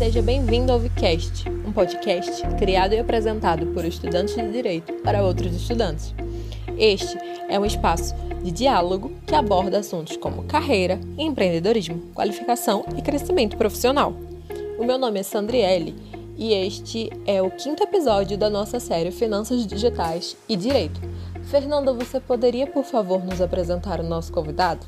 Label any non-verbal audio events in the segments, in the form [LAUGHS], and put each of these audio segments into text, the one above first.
Seja bem-vindo ao Vicast, um podcast criado e apresentado por estudantes de direito para outros estudantes. Este é um espaço de diálogo que aborda assuntos como carreira, empreendedorismo, qualificação e crescimento profissional. O meu nome é Sandriele e este é o quinto episódio da nossa série Finanças Digitais e Direito. Fernanda, você poderia, por favor, nos apresentar o nosso convidado?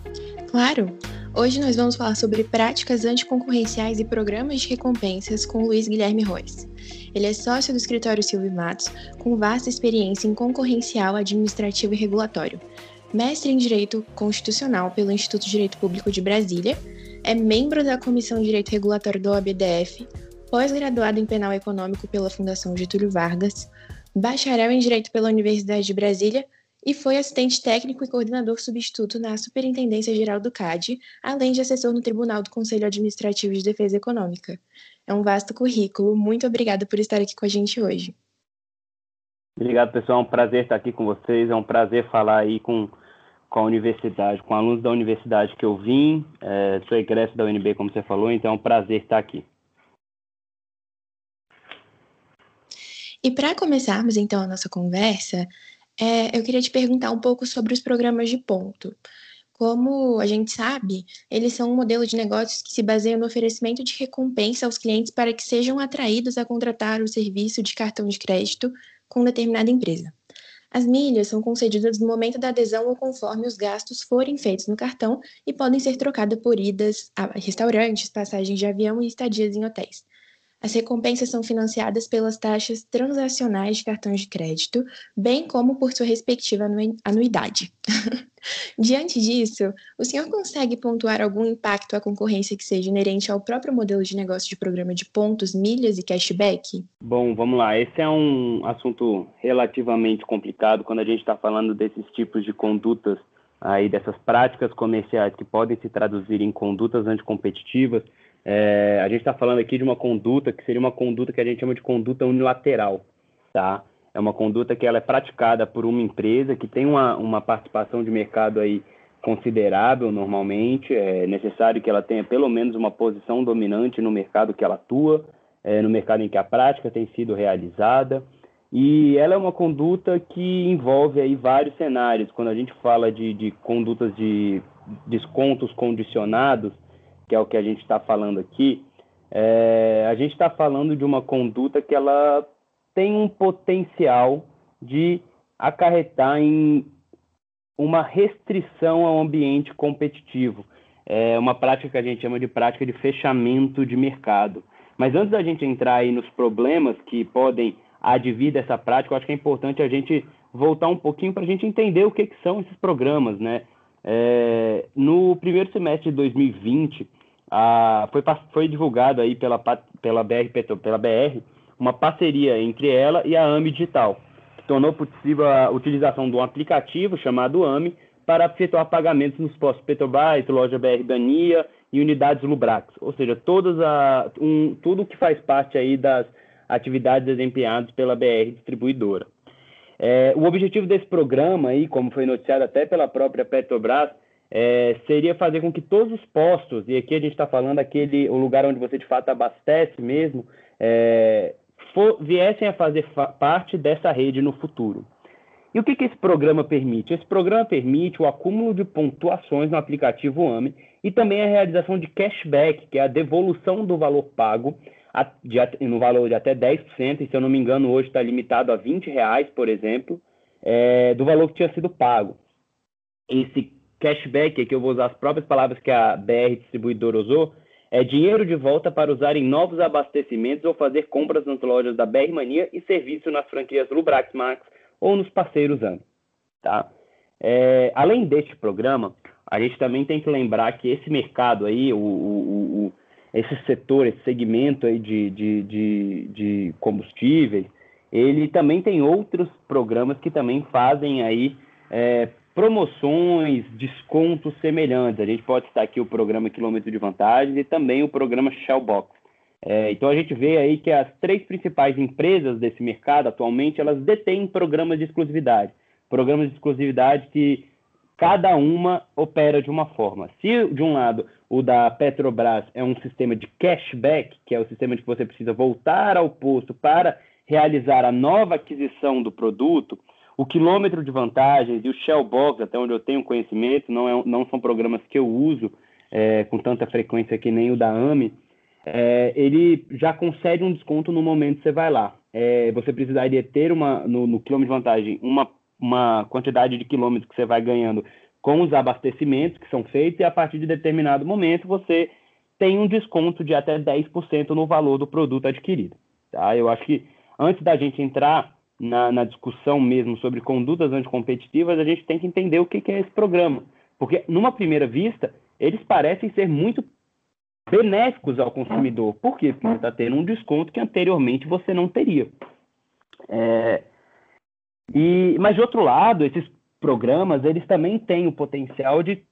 Claro! Hoje nós vamos falar sobre práticas anticoncorrenciais e programas de recompensas com Luiz Guilherme Reis. Ele é sócio do escritório Silvio Matos, com vasta experiência em concorrencial, administrativo e regulatório. Mestre em Direito Constitucional pelo Instituto de Direito Público de Brasília, é membro da Comissão de Direito Regulatório do OABDF, pós-graduado em Penal Econômico pela Fundação Getúlio Vargas, bacharel em Direito pela Universidade de Brasília e foi assistente técnico e coordenador substituto na Superintendência Geral do CAD, além de assessor no Tribunal do Conselho Administrativo de Defesa Econômica. É um vasto currículo. Muito obrigada por estar aqui com a gente hoje. Obrigado, pessoal. É um prazer estar aqui com vocês. É um prazer falar aí com, com a universidade, com alunos da universidade que eu vim. É, sou egresso da UNB, como você falou, então é um prazer estar aqui. E para começarmos então a nossa conversa, é, eu queria te perguntar um pouco sobre os programas de ponto. Como a gente sabe, eles são um modelo de negócios que se baseia no oferecimento de recompensa aos clientes para que sejam atraídos a contratar o serviço de cartão de crédito com determinada empresa. As milhas são concedidas no momento da adesão ou conforme os gastos forem feitos no cartão e podem ser trocadas por idas a restaurantes, passagens de avião e estadias em hotéis. As recompensas são financiadas pelas taxas transacionais de cartões de crédito, bem como por sua respectiva anuidade. [LAUGHS] Diante disso, o senhor consegue pontuar algum impacto à concorrência que seja inerente ao próprio modelo de negócio de programa de pontos, milhas e cashback? Bom, vamos lá. Esse é um assunto relativamente complicado quando a gente está falando desses tipos de condutas aí dessas práticas comerciais que podem se traduzir em condutas anticompetitivas é, a gente está falando aqui de uma conduta que seria uma conduta que a gente chama de conduta unilateral, tá? É uma conduta que ela é praticada por uma empresa que tem uma, uma participação de mercado aí considerável normalmente, é necessário que ela tenha pelo menos uma posição dominante no mercado que ela atua, é, no mercado em que a prática tem sido realizada, e ela é uma conduta que envolve aí vários cenários. Quando a gente fala de, de condutas de descontos condicionados, que é o que a gente está falando aqui, é, a gente está falando de uma conduta que ela tem um potencial de acarretar em uma restrição ao ambiente competitivo. É uma prática que a gente chama de prática de fechamento de mercado. Mas antes da gente entrar aí nos problemas que podem advir dessa prática, eu acho que é importante a gente voltar um pouquinho para a gente entender o que, que são esses programas, né? É, no primeiro semestre de 2020, foi, foi divulgado aí pela, pela, BR, pela BR uma parceria entre ela e a AMI Digital, que tornou possível a utilização de um aplicativo chamado AMI para efetuar pagamentos nos postos Petrobras, loja BR Dania e unidades Lubrax, ou seja, todas a, um, tudo que faz parte aí das atividades desempenhadas pela BR Distribuidora. É, o objetivo desse programa, aí, como foi noticiado até pela própria Petrobras, é, seria fazer com que todos os postos, e aqui a gente está falando aquele o lugar onde você de fato abastece mesmo, é, for, viessem a fazer parte dessa rede no futuro. E o que, que esse programa permite? Esse programa permite o acúmulo de pontuações no aplicativo AME e também a realização de cashback, que é a devolução do valor pago a, de, no valor de até 10%, e se eu não me engano hoje está limitado a 20 reais, por exemplo, é, do valor que tinha sido pago. Esse Cashback, que eu vou usar as próprias palavras que a BR Distribuidora usou, é dinheiro de volta para usar em novos abastecimentos ou fazer compras nas lojas da BR Mania e serviço nas franquias Lubrax Max ou nos parceiros AMI. Tá? É, além deste programa, a gente também tem que lembrar que esse mercado aí, o, o, o esse setor, esse segmento aí de, de, de, de combustíveis, ele também tem outros programas que também fazem aí é, promoções, descontos semelhantes. A gente pode citar aqui o programa Quilômetro de Vantagens e também o programa Shellbox. É, então a gente vê aí que as três principais empresas desse mercado atualmente elas detêm programas de exclusividade, programas de exclusividade que cada uma opera de uma forma. Se de um lado o da Petrobras é um sistema de cashback, que é o sistema de que você precisa voltar ao posto para realizar a nova aquisição do produto, o quilômetro de vantagens e o Shell Box, até onde eu tenho conhecimento, não, é, não são programas que eu uso é, com tanta frequência que nem o da AMI, é, ele já concede um desconto no momento que você vai lá. É, você precisaria ter uma, no, no quilômetro de vantagem uma uma quantidade de quilômetros que você vai ganhando com os abastecimentos que são feitos e a partir de determinado momento você tem um desconto de até 10% no valor do produto adquirido. Tá? Eu acho que antes da gente entrar na, na discussão mesmo sobre condutas anticompetitivas, a gente tem que entender o que, que é esse programa. Porque, numa primeira vista, eles parecem ser muito benéficos ao consumidor. Por quê? Porque você está tendo um desconto que anteriormente você não teria. É, e, mas, de outro lado, esses programas, eles também têm o potencial de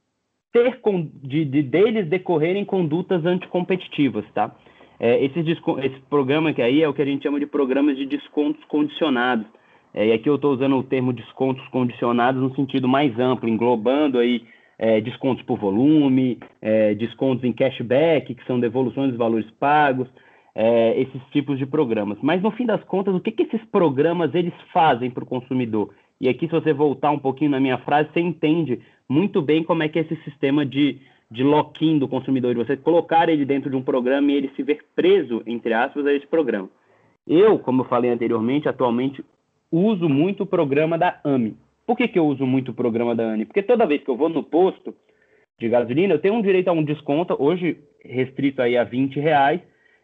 ter, de, de deles decorrerem condutas anticompetitivas, tá? É, esse, esse programa que aí é o que a gente chama de programas de descontos condicionados. É, e aqui eu estou usando o termo descontos condicionados no sentido mais amplo, englobando aí é, descontos por volume, é, descontos em cashback, que são devoluções dos valores pagos, é, esses tipos de programas. Mas no fim das contas, o que, que esses programas eles fazem para o consumidor? E aqui, se você voltar um pouquinho na minha frase, você entende muito bem como é que é esse sistema de, de lock-in do consumidor, de você colocar ele dentro de um programa e ele se ver preso, entre aspas, a esse programa. Eu, como eu falei anteriormente, atualmente uso muito o programa da AMI. Por que, que eu uso muito o programa da AMI? Porque toda vez que eu vou no posto de gasolina, eu tenho um direito a um desconto, hoje restrito aí a 20 reais,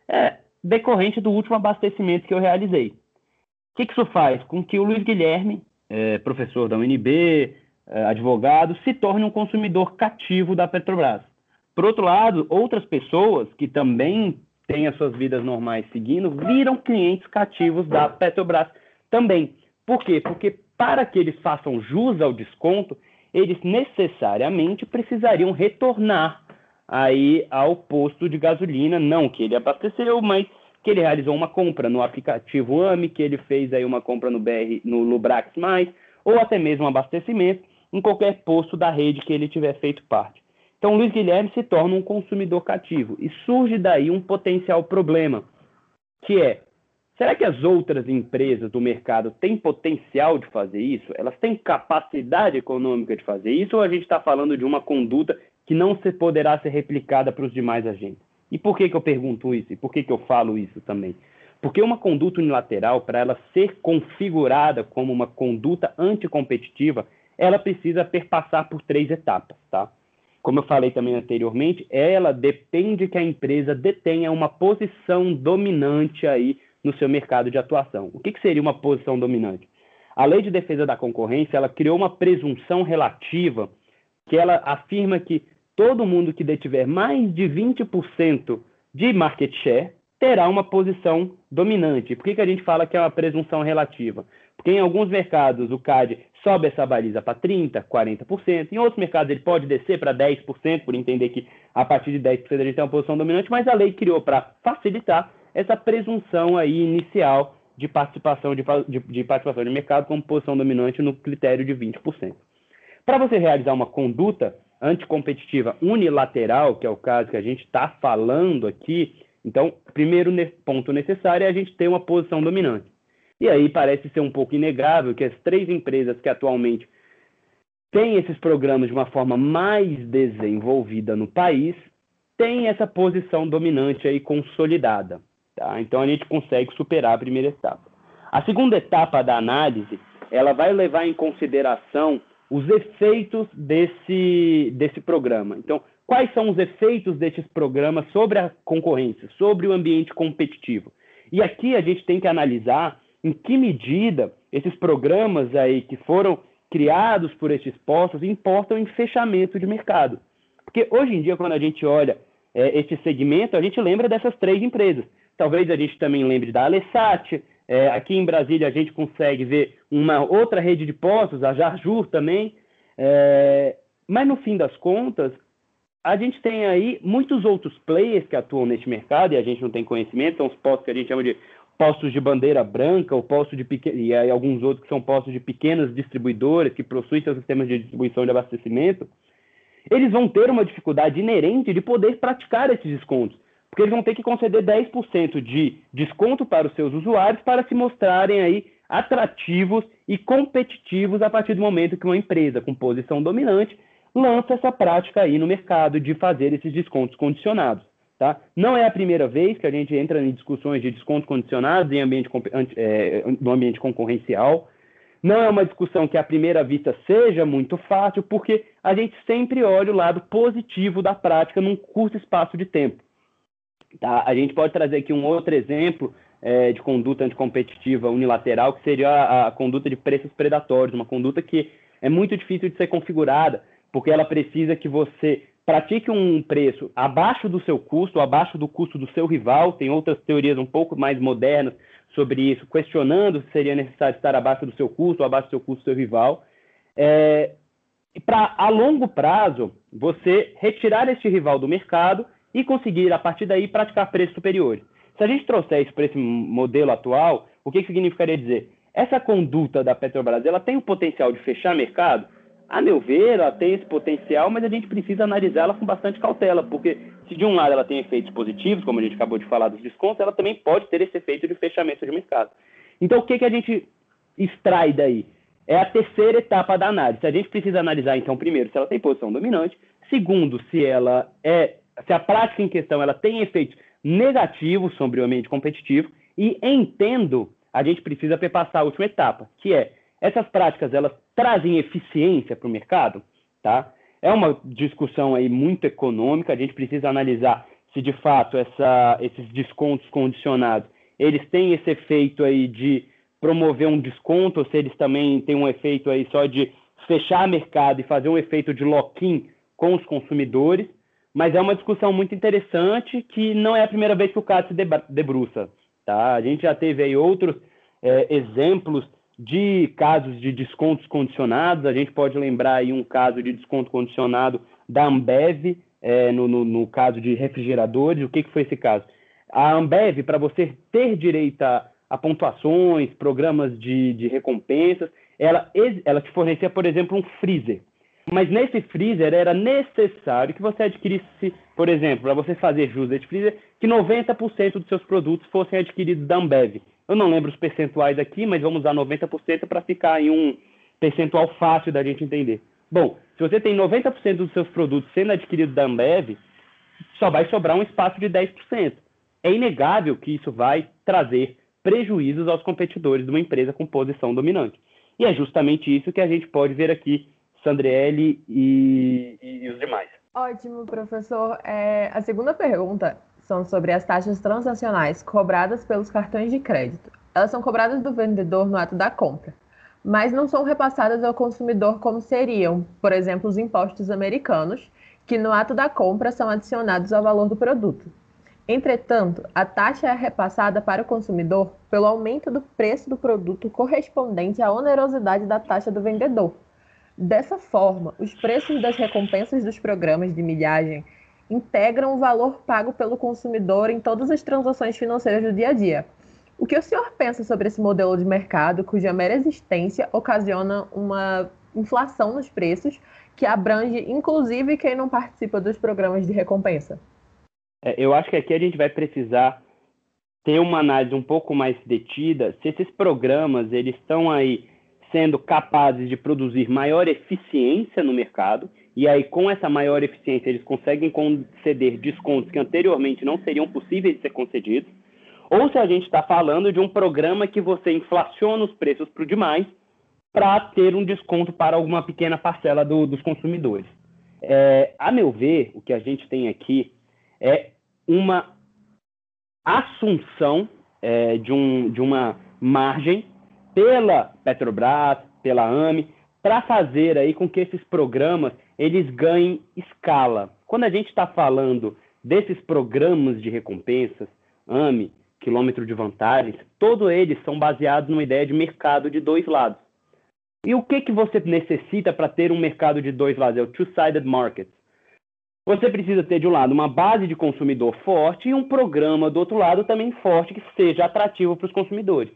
é decorrente do último abastecimento que eu realizei. O que, que isso faz? Com que o Luiz Guilherme, é, professor da UNB, advogado, se torne um consumidor cativo da Petrobras. Por outro lado, outras pessoas que também têm as suas vidas normais seguindo, viram clientes cativos da Petrobras também. Por quê? Porque para que eles façam jus ao desconto, eles necessariamente precisariam retornar aí ao posto de gasolina, não que ele abasteceu, mas que ele realizou uma compra no aplicativo AMI, que ele fez aí uma compra no BR, no Lubrax+, ou até mesmo um abastecimento em qualquer posto da rede que ele tiver feito parte. Então, Luiz Guilherme se torna um consumidor cativo e surge daí um potencial problema, que é Será que as outras empresas do mercado têm potencial de fazer isso? Elas têm capacidade econômica de fazer isso? Ou a gente está falando de uma conduta que não se poderá ser replicada para os demais agentes. E por que, que eu pergunto isso? E por que, que eu falo isso também? Porque uma conduta unilateral, para ela ser configurada como uma conduta anticompetitiva, ela precisa perpassar por três etapas, tá? Como eu falei também anteriormente, ela depende que a empresa detenha uma posição dominante aí no seu mercado de atuação. O que, que seria uma posição dominante? A Lei de Defesa da Concorrência, ela criou uma presunção relativa que ela afirma que todo mundo que detiver mais de 20% de market share terá uma posição dominante. Por que, que a gente fala que é uma presunção relativa? Porque em alguns mercados o CAD sobe essa baliza para 30%, 40%, em outros mercados ele pode descer para 10%, por entender que a partir de 10% a gente tem uma posição dominante, mas a lei criou para facilitar essa presunção aí inicial de participação de, de, de participação de mercado como posição dominante no critério de 20%. Para você realizar uma conduta anticompetitiva unilateral, que é o caso que a gente está falando aqui, então, primeiro ponto necessário é a gente ter uma posição dominante. E aí parece ser um pouco inegável que as três empresas que atualmente têm esses programas de uma forma mais desenvolvida no país têm essa posição dominante aí consolidada. Tá? Então a gente consegue superar a primeira etapa. A segunda etapa da análise, ela vai levar em consideração os efeitos desse, desse programa. Então, quais são os efeitos desses programas sobre a concorrência, sobre o ambiente competitivo? E aqui a gente tem que analisar em que medida esses programas aí que foram criados por esses postos importam em fechamento de mercado. Porque hoje em dia, quando a gente olha é, esse segmento, a gente lembra dessas três empresas. Talvez a gente também lembre da Alessat, é, aqui em Brasília a gente consegue ver uma outra rede de postos, a Jarjur também. É, mas no fim das contas, a gente tem aí muitos outros players que atuam nesse mercado e a gente não tem conhecimento, são os postos que a gente chama de postos de bandeira branca ou postos de pequen... e aí alguns outros que são postos de pequenas distribuidoras que possuem seus sistemas de distribuição de abastecimento, eles vão ter uma dificuldade inerente de poder praticar esses descontos, porque eles vão ter que conceder 10% de desconto para os seus usuários para se mostrarem aí atrativos e competitivos a partir do momento que uma empresa com posição dominante lança essa prática aí no mercado de fazer esses descontos condicionados. Tá? Não é a primeira vez que a gente entra em discussões de descontos condicionados em ambiente, é, no ambiente concorrencial. Não é uma discussão que à primeira vista seja muito fácil, porque a gente sempre olha o lado positivo da prática num curto espaço de tempo. Tá? A gente pode trazer aqui um outro exemplo é, de conduta anticompetitiva unilateral, que seria a, a conduta de preços predatórios, uma conduta que é muito difícil de ser configurada, porque ela precisa que você pratique um preço abaixo do seu custo, abaixo do custo do seu rival. Tem outras teorias um pouco mais modernas sobre isso, questionando se seria necessário estar abaixo do seu custo abaixo do seu custo do seu rival. É, para, a longo prazo, você retirar este rival do mercado e conseguir, a partir daí, praticar preços superiores. Se a gente trouxer isso para esse modelo atual, o que, que significaria dizer? Essa conduta da Petrobras ela tem o potencial de fechar mercado? A meu ver, ela tem esse potencial, mas a gente precisa analisá-la com bastante cautela, porque se de um lado ela tem efeitos positivos, como a gente acabou de falar dos descontos, ela também pode ter esse efeito de fechamento de mercado. Então, o que, que a gente extrai daí? É a terceira etapa da análise. A gente precisa analisar, então, primeiro, se ela tem posição dominante, segundo, se ela é, se a prática em questão ela tem efeitos negativos sobre o ambiente competitivo, e entendo, a gente precisa perpassar a última etapa, que é essas práticas elas trazem eficiência para o mercado, tá? É uma discussão aí muito econômica, a gente precisa analisar se de fato essa, esses descontos condicionados, eles têm esse efeito aí de promover um desconto, ou se eles também têm um efeito aí só de fechar mercado e fazer um efeito de lock-in com os consumidores, mas é uma discussão muito interessante que não é a primeira vez que o caso se debruça, tá? A gente já teve aí outros é, exemplos de casos de descontos condicionados, a gente pode lembrar aí um caso de desconto condicionado da Ambev, é, no, no, no, caso de refrigeradores. O que, que foi esse caso? A Ambev, para você ter direito a, a pontuações, programas de, de, recompensas, ela, ela te fornecia, por exemplo, um freezer. Mas nesse freezer era necessário que você adquirisse, por exemplo, para você fazer jus desse freezer, que 90% dos seus produtos fossem adquiridos da Ambev. Eu não lembro os percentuais aqui, mas vamos usar 90% para ficar em um percentual fácil da gente entender. Bom, se você tem 90% dos seus produtos sendo adquiridos da Ambev, só vai sobrar um espaço de 10%. É inegável que isso vai trazer prejuízos aos competidores de uma empresa com posição dominante. E é justamente isso que a gente pode ver aqui, Sandriele e, e, os demais. Ótimo, professor. É, a segunda pergunta são sobre as taxas transacionais cobradas pelos cartões de crédito. Elas são cobradas do vendedor no ato da compra, mas não são repassadas ao consumidor como seriam, por exemplo, os impostos americanos, que no ato da compra são adicionados ao valor do produto. Entretanto, a taxa é repassada para o consumidor pelo aumento do preço do produto correspondente à onerosidade da taxa do vendedor. Dessa forma, os preços das recompensas dos programas de milhagem integram o valor pago pelo consumidor em todas as transações financeiras do dia a dia. O que o senhor pensa sobre esse modelo de mercado cuja mera existência ocasiona uma inflação nos preços que abrange inclusive quem não participa dos programas de recompensa? É, eu acho que aqui a gente vai precisar ter uma análise um pouco mais detida se esses programas eles estão aí sendo capazes de produzir maior eficiência no mercado e aí com essa maior eficiência eles conseguem conceder descontos que anteriormente não seriam possíveis de ser concedidos, ou se a gente está falando de um programa que você inflaciona os preços para o demais para ter um desconto para alguma pequena parcela do, dos consumidores. É, a meu ver, o que a gente tem aqui é uma assunção é, de, um, de uma margem pela Petrobras, pela AME, para fazer aí com que esses programas eles ganhem escala. Quando a gente está falando desses programas de recompensas, AME, quilômetro de vantagens, todos eles são baseados numa ideia de mercado de dois lados. E o que, que você necessita para ter um mercado de dois lados? É o two-sided market. você precisa ter, de um lado, uma base de consumidor forte e um programa, do outro lado, também forte, que seja atrativo para os consumidores.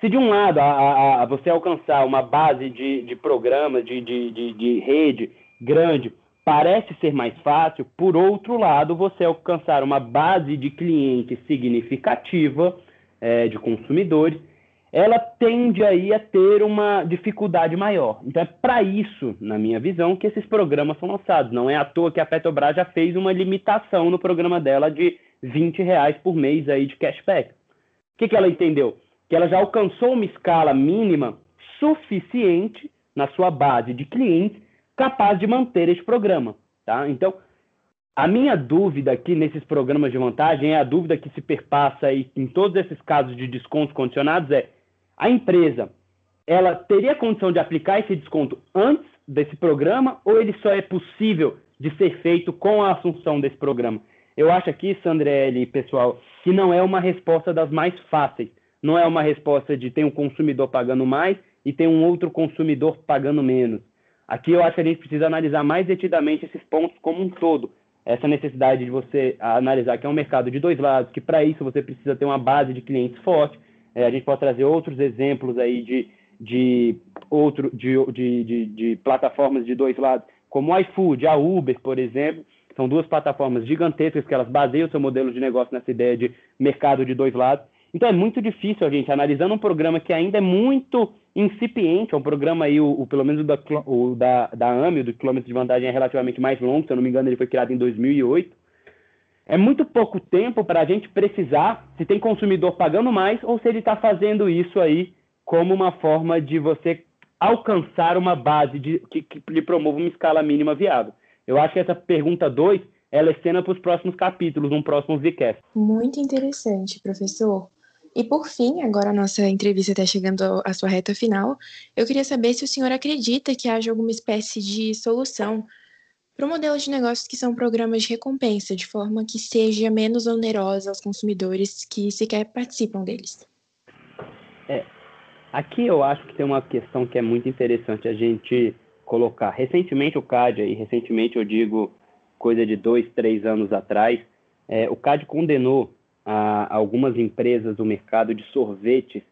Se, de um lado, a, a, a você alcançar uma base de, de programa, de, de, de, de rede grande, parece ser mais fácil, por outro lado, você alcançar uma base de clientes significativa, é, de consumidores, ela tende aí a ter uma dificuldade maior. Então é para isso, na minha visão, que esses programas são lançados. Não é à toa que a Petrobras já fez uma limitação no programa dela de 20 reais por mês aí de cashback. O que, que ela entendeu? Que ela já alcançou uma escala mínima suficiente na sua base de clientes capaz de manter esse programa. Tá? Então, a minha dúvida aqui nesses programas de vantagem é a dúvida que se perpassa aí em todos esses casos de descontos condicionados é a empresa ela teria condição de aplicar esse desconto antes desse programa ou ele só é possível de ser feito com a assunção desse programa? Eu acho aqui, Sandrelli, pessoal, que não é uma resposta das mais fáceis. Não é uma resposta de tem um consumidor pagando mais e tem um outro consumidor pagando menos. Aqui eu acho que a gente precisa analisar mais detidamente esses pontos como um todo. Essa necessidade de você analisar que é um mercado de dois lados, que para isso você precisa ter uma base de clientes forte, é, a gente pode trazer outros exemplos aí de, de, outro, de, de, de, de plataformas de dois lados, como o iFood, a Uber, por exemplo, são duas plataformas gigantescas que elas baseiam seu modelo de negócio nessa ideia de mercado de dois lados. Então é muito difícil a gente, analisando um programa que ainda é muito incipiente, é um programa aí, o, o pelo menos o da, o da, da AMI, do quilômetro de vantagem é relativamente mais longo, se eu não me engano ele foi criado em 2008, é muito pouco tempo para a gente precisar se tem consumidor pagando mais ou se ele está fazendo isso aí como uma forma de você alcançar uma base de, que, que lhe promova uma escala mínima viável. Eu acho que essa pergunta 2 ela é cena para os próximos capítulos, um próximo Vcast. Muito interessante, professor. E por fim, agora a nossa entrevista está chegando à sua reta final, eu queria saber se o senhor acredita que haja alguma espécie de solução para o modelo de negócios que são programas de recompensa, de forma que seja menos onerosa aos consumidores que sequer participam deles. É, aqui eu acho que tem uma questão que é muito interessante a gente colocar. Recentemente o CAD, e recentemente eu digo coisa de dois, três anos atrás, é, o CAD condenou a, algumas empresas do mercado de sorvetes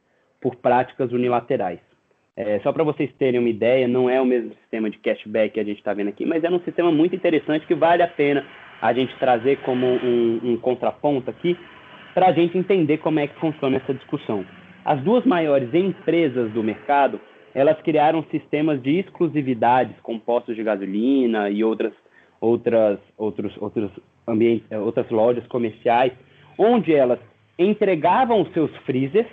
por práticas unilaterais. É, só para vocês terem uma ideia, não é o mesmo sistema de cashback que a gente está vendo aqui, mas é um sistema muito interessante que vale a pena a gente trazer como um, um contraponto aqui para a gente entender como é que funciona essa discussão. As duas maiores empresas do mercado, elas criaram sistemas de exclusividades com postos de gasolina e outras, outras, outros, outros ambientes, outras lojas comerciais, onde elas entregavam os seus freezers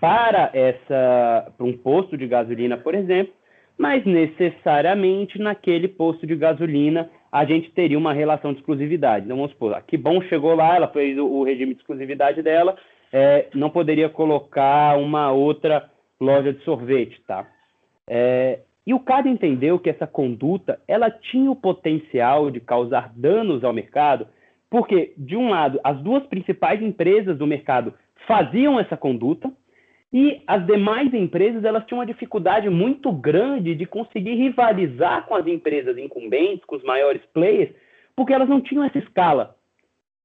para essa para um posto de gasolina, por exemplo, mas necessariamente naquele posto de gasolina a gente teria uma relação de exclusividade. Então vamos supor, que bom chegou lá, ela fez o, o regime de exclusividade dela, é, não poderia colocar uma outra loja de sorvete, tá? É, e o CAD entendeu que essa conduta ela tinha o potencial de causar danos ao mercado, porque de um lado as duas principais empresas do mercado faziam essa conduta, e as demais empresas elas tinham uma dificuldade muito grande de conseguir rivalizar com as empresas incumbentes, com os maiores players, porque elas não tinham essa escala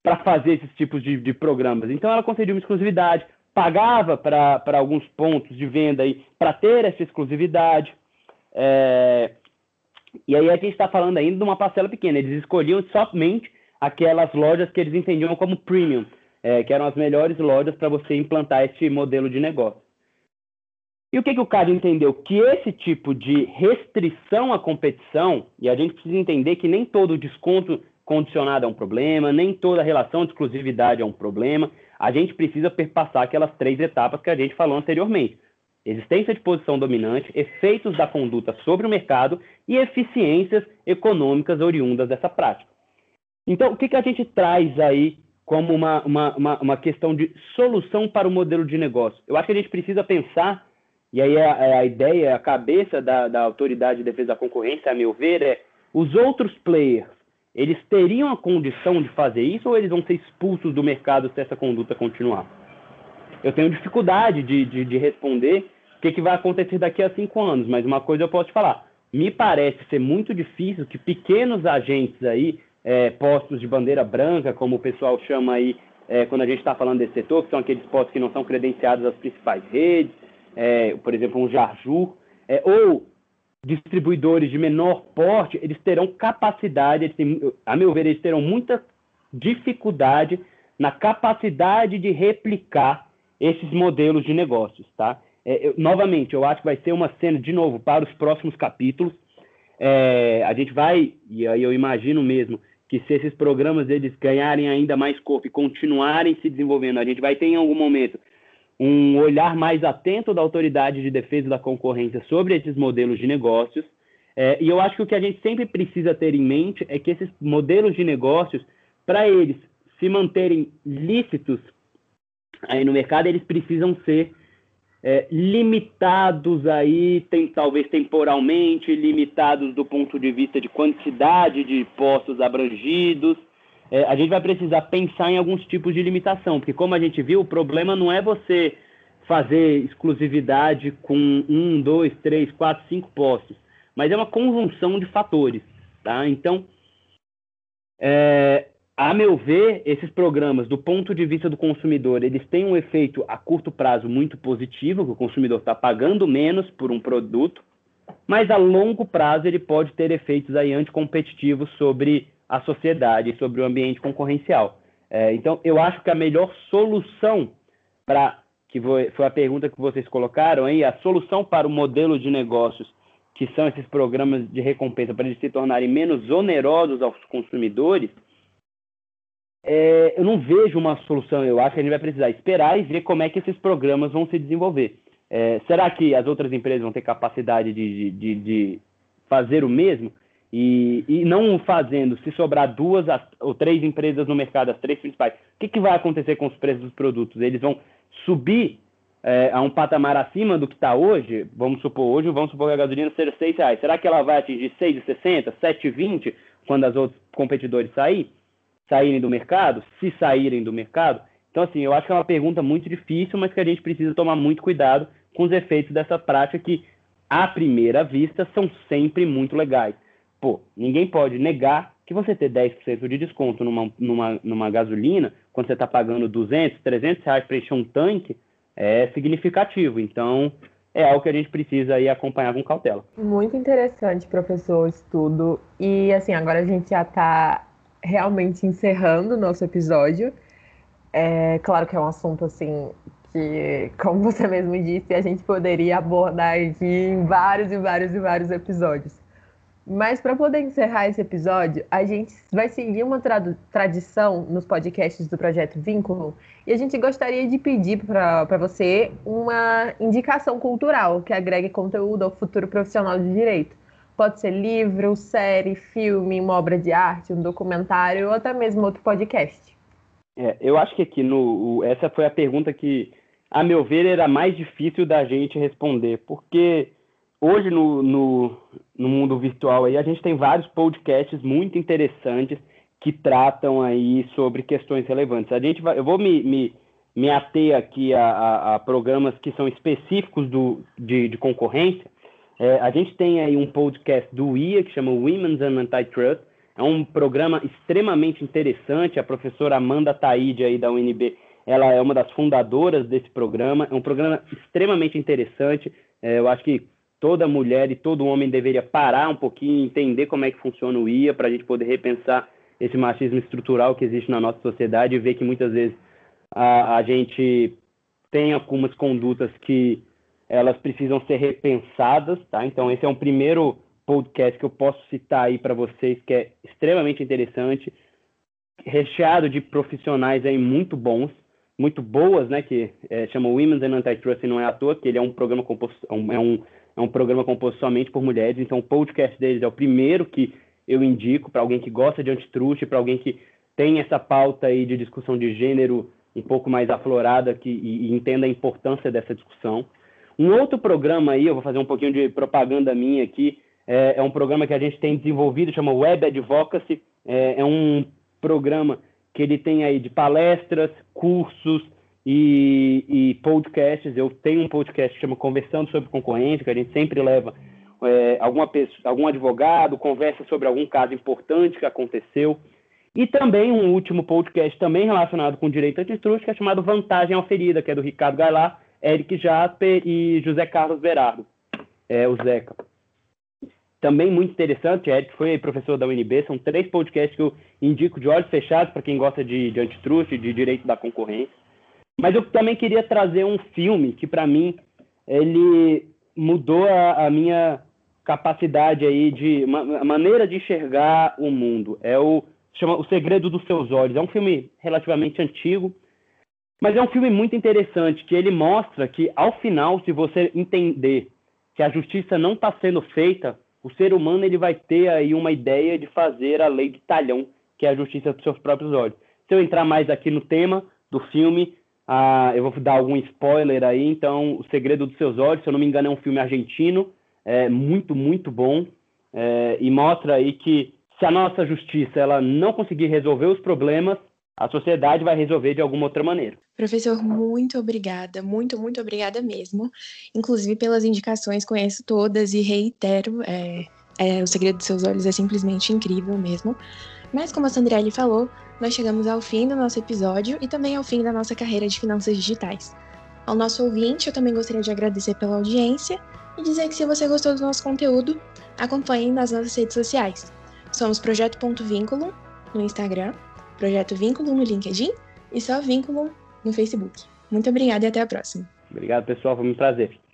para fazer esses tipos de, de, programas. Então ela concedia uma exclusividade, pagava para alguns pontos de venda para ter essa exclusividade. É... E aí a gente está falando ainda de uma parcela pequena. Eles escolhiam somente aquelas lojas que eles entendiam como premium é, que eram as melhores lojas para você implantar esse modelo de negócio. E o que, que o cara entendeu? Que esse tipo de restrição à competição, e a gente precisa entender que nem todo desconto condicionado é um problema, nem toda relação de exclusividade é um problema, a gente precisa perpassar aquelas três etapas que a gente falou anteriormente. Existência de posição dominante, efeitos da conduta sobre o mercado e eficiências econômicas oriundas dessa prática. Então, o que, que a gente traz aí como uma, uma, uma, uma, questão de solução para o modelo de negócio. Eu acho que a gente precisa pensar, e aí a, é, é a ideia, a cabeça da, da Autoridade de Defesa da Concorrência, a meu ver, é os outros players, eles teriam a condição de fazer isso ou eles vão ser expulsos do mercado se essa conduta continuar? Eu tenho dificuldade de, de, de responder o que, que vai acontecer daqui a cinco anos, mas uma coisa eu posso te falar. Me parece ser muito difícil que pequenos agentes aí é, postos de bandeira branca, como o pessoal chama aí é, quando a gente está falando desse setor, que são aqueles postos que não são credenciados às principais redes, é, por exemplo, um Jarjur, é, ou distribuidores de menor porte, eles terão capacidade, eles têm, a meu ver, eles terão muita dificuldade na capacidade de replicar esses modelos de negócios, tá? É, eu, novamente, eu acho que vai ser uma cena, de novo, para os próximos capítulos. É, a gente vai, e aí eu imagino mesmo, que se esses programas eles ganharem ainda mais corpo e continuarem se desenvolvendo, a gente vai ter em algum momento um olhar mais atento da autoridade de defesa da concorrência sobre esses modelos de negócios. É, e eu acho que o que a gente sempre precisa ter em mente é que esses modelos de negócios, para eles se manterem lícitos aí no mercado, eles precisam ser é, limitados aí, tem, talvez temporalmente, limitados do ponto de vista de quantidade de postos abrangidos, é, a gente vai precisar pensar em alguns tipos de limitação, porque como a gente viu, o problema não é você fazer exclusividade com um, dois, três, quatro, cinco postos, mas é uma conjunção de fatores, tá? Então, é, a meu ver, esses programas, do ponto de vista do consumidor, eles têm um efeito a curto prazo muito positivo, que o consumidor está pagando menos por um produto, mas a longo prazo ele pode ter efeitos aí anticompetitivos sobre a sociedade, sobre o ambiente concorrencial. É, então, eu acho que a melhor solução para que foi a pergunta que vocês colocaram aí, a solução para o modelo de negócios que são esses programas de recompensa para eles se tornarem menos onerosos aos consumidores, é, eu não vejo uma solução. Eu acho que a gente vai precisar esperar e ver como é que esses programas vão se desenvolver. É, será que as outras empresas vão ter capacidade de, de, de fazer o mesmo? E, e não fazendo, se sobrar duas ou três empresas no mercado, as três principais, o que, que vai acontecer com os preços dos produtos? Eles vão subir é, a um patamar acima do que está hoje? Vamos supor, hoje vamos supor que a gasolina seja R$ reais. Será que ela vai atingir R$ 6,60, R$ 7,20 quando as outros competidores sair, saírem do mercado? Se saírem do mercado? Então, assim, eu acho que é uma pergunta muito difícil, mas que a gente precisa tomar muito cuidado com os efeitos dessa prática que, à primeira vista, são sempre muito legais. Pô, ninguém pode negar que você ter 10% de desconto numa, numa, numa gasolina, quando você está pagando 200, 300 reais para encher um tanque, é significativo. Então, é algo que a gente precisa aí acompanhar com cautela. Muito interessante, professor, o estudo. E, assim, agora a gente já está realmente encerrando o nosso episódio. É claro que é um assunto, assim, que, como você mesmo disse, a gente poderia abordar aqui em vários e vários e vários episódios. Mas para poder encerrar esse episódio, a gente vai seguir uma tra tradição nos podcasts do Projeto Vínculo e a gente gostaria de pedir para você uma indicação cultural que agregue conteúdo ao futuro profissional de direito. Pode ser livro, série, filme, uma obra de arte, um documentário ou até mesmo outro podcast. É, eu acho que aqui no, essa foi a pergunta que, a meu ver, era mais difícil da gente responder, porque hoje no, no, no mundo virtual aí, a gente tem vários podcasts muito interessantes que tratam aí sobre questões relevantes. A gente vai, eu vou me, me, me ater aqui a, a, a programas que são específicos do, de, de concorrência. É, a gente tem aí um podcast do IA que chama Women's and Antitrust. É um programa extremamente interessante. A professora Amanda Taide aí da UNB, ela é uma das fundadoras desse programa. É um programa extremamente interessante. É, eu acho que toda mulher e todo homem deveria parar um pouquinho, entender como é que funciona o IA, para a gente poder repensar esse machismo estrutural que existe na nossa sociedade e ver que muitas vezes a, a gente tem algumas condutas que elas precisam ser repensadas, tá? Então esse é um primeiro podcast que eu posso citar aí para vocês que é extremamente interessante, recheado de profissionais aí muito bons, muito boas, né? Que é, chama Women's and Antitrust e não é à toa, que ele é um programa composto, é um é um programa composto somente por mulheres, então o podcast deles é o primeiro que eu indico para alguém que gosta de antitruste, para alguém que tem essa pauta aí de discussão de gênero um pouco mais aflorada que, e, e entenda a importância dessa discussão. Um outro programa aí, eu vou fazer um pouquinho de propaganda minha aqui, é, é um programa que a gente tem desenvolvido, chama Web Advocacy, é, é um programa que ele tem aí de palestras, cursos, e, e podcasts. Eu tenho um podcast que chama Conversando sobre Concorrência, que a gente sempre leva é, alguma pessoa, algum advogado, conversa sobre algum caso importante que aconteceu. E também um último podcast também relacionado com direito antitrust, que é chamado Vantagem Oferida, que é do Ricardo Gailar, Eric Jasper e José Carlos Berardo, é, o Zeca. Também muito interessante, Eric foi professor da UNB, são três podcasts que eu indico de olhos fechados para quem gosta de, de antitrust, de direito da concorrência. Mas eu também queria trazer um filme que, para mim, ele mudou a, a, minha capacidade aí de a maneira de enxergar o mundo. É o chama O Segredo dos Seus Olhos. É um filme relativamente antigo, mas é um filme muito interessante que ele mostra que ao final, se você entender que a justiça não está sendo feita, o ser humano ele vai ter aí uma ideia de fazer a lei de talhão, que é a justiça dos seus próprios olhos. Se eu entrar mais aqui no tema do filme, ah, eu vou dar algum spoiler aí, então, O Segredo dos Seus Olhos, se eu não me engano, é um filme argentino, é muito, muito bom, é, e mostra aí que se a nossa justiça ela não conseguir resolver os problemas, a sociedade vai resolver de alguma outra maneira. Professor, muito obrigada, muito, muito obrigada mesmo. Inclusive pelas indicações, conheço todas e reitero, é, é, O Segredo dos Seus Olhos é simplesmente incrível mesmo. Mas como a Sandriele falou, nós chegamos ao fim do nosso episódio e também ao fim da nossa carreira de finanças digitais. Ao nosso ouvinte, eu também gostaria de agradecer pela audiência e dizer que se você gostou do nosso conteúdo, acompanhe nas nossas redes sociais. Somos Projeto.vínculo no Instagram, Projeto Vínculo no LinkedIn e só Vínculo no Facebook. Muito obrigada e até a próxima. Obrigado, pessoal. Foi um prazer.